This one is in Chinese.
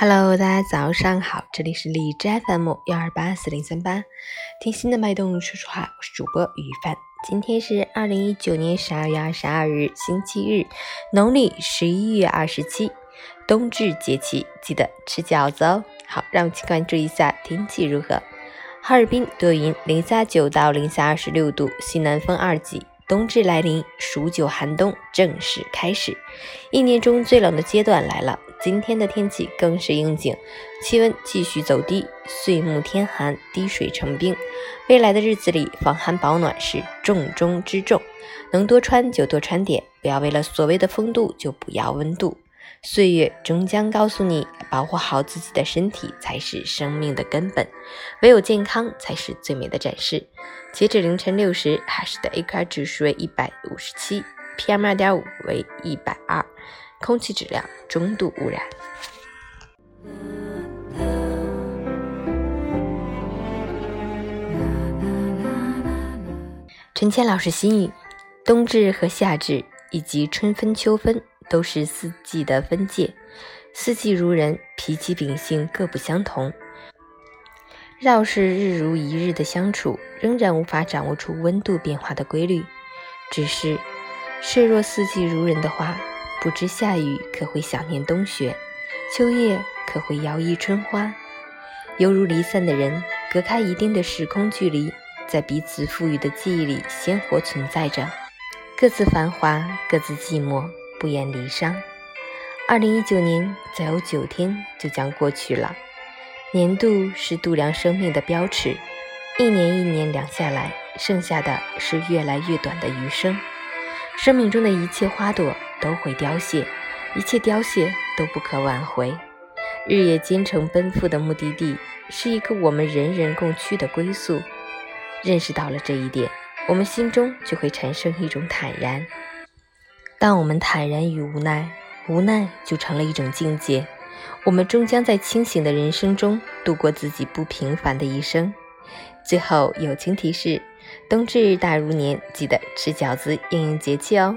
Hello，大家早上好，这里是荔枝 FM 幺二八四零三八，听心的脉动说说话，我是主播于帆。今天是二零一九年十二月二十二日，星期日，农历十一月二十七，冬至节气，记得吃饺子哦。好，让我们去关注一下天气如何。哈尔滨多云，零下九到零下二十六度，西南风二级。冬至来临，数九寒冬正式开始，一年中最冷的阶段来了。今天的天气更是应景，气温继续走低，岁暮天寒，滴水成冰。未来的日子里，防寒保暖是重中之重，能多穿就多穿点，不要为了所谓的风度就不要温度。岁月终将告诉你，保护好自己的身体才是生命的根本，唯有健康才是最美的展示。截止凌晨六时，海市的 AQI 指数为一百五十七，PM 二点五为一百二，空气质量中度污染。陈谦老师心语：冬至和夏至以及春分、秋分。都是四季的分界，四季如人，脾气秉性各不相同。绕是日如一日的相处，仍然无法掌握出温度变化的规律。只是，设若四季如人的话，不知夏雨可会想念冬雪，秋叶可会摇曳春花。犹如离散的人，隔开一定的时空距离，在彼此赋予的记忆里鲜活存在着，各自繁华，各自寂寞。不言离殇。二零一九年再有九天就将过去了。年度是度量生命的标尺，一年一年量下来，剩下的是越来越短的余生。生命中的一切花朵都会凋谢，一切凋谢都不可挽回。日夜兼程奔赴的目的地，是一个我们人人共趋的归宿。认识到了这一点，我们心中就会产生一种坦然。当我们坦然与无奈，无奈就成了一种境界。我们终将在清醒的人生中度过自己不平凡的一生。最后友情提示：冬至大如年，记得吃饺子应应节气哦。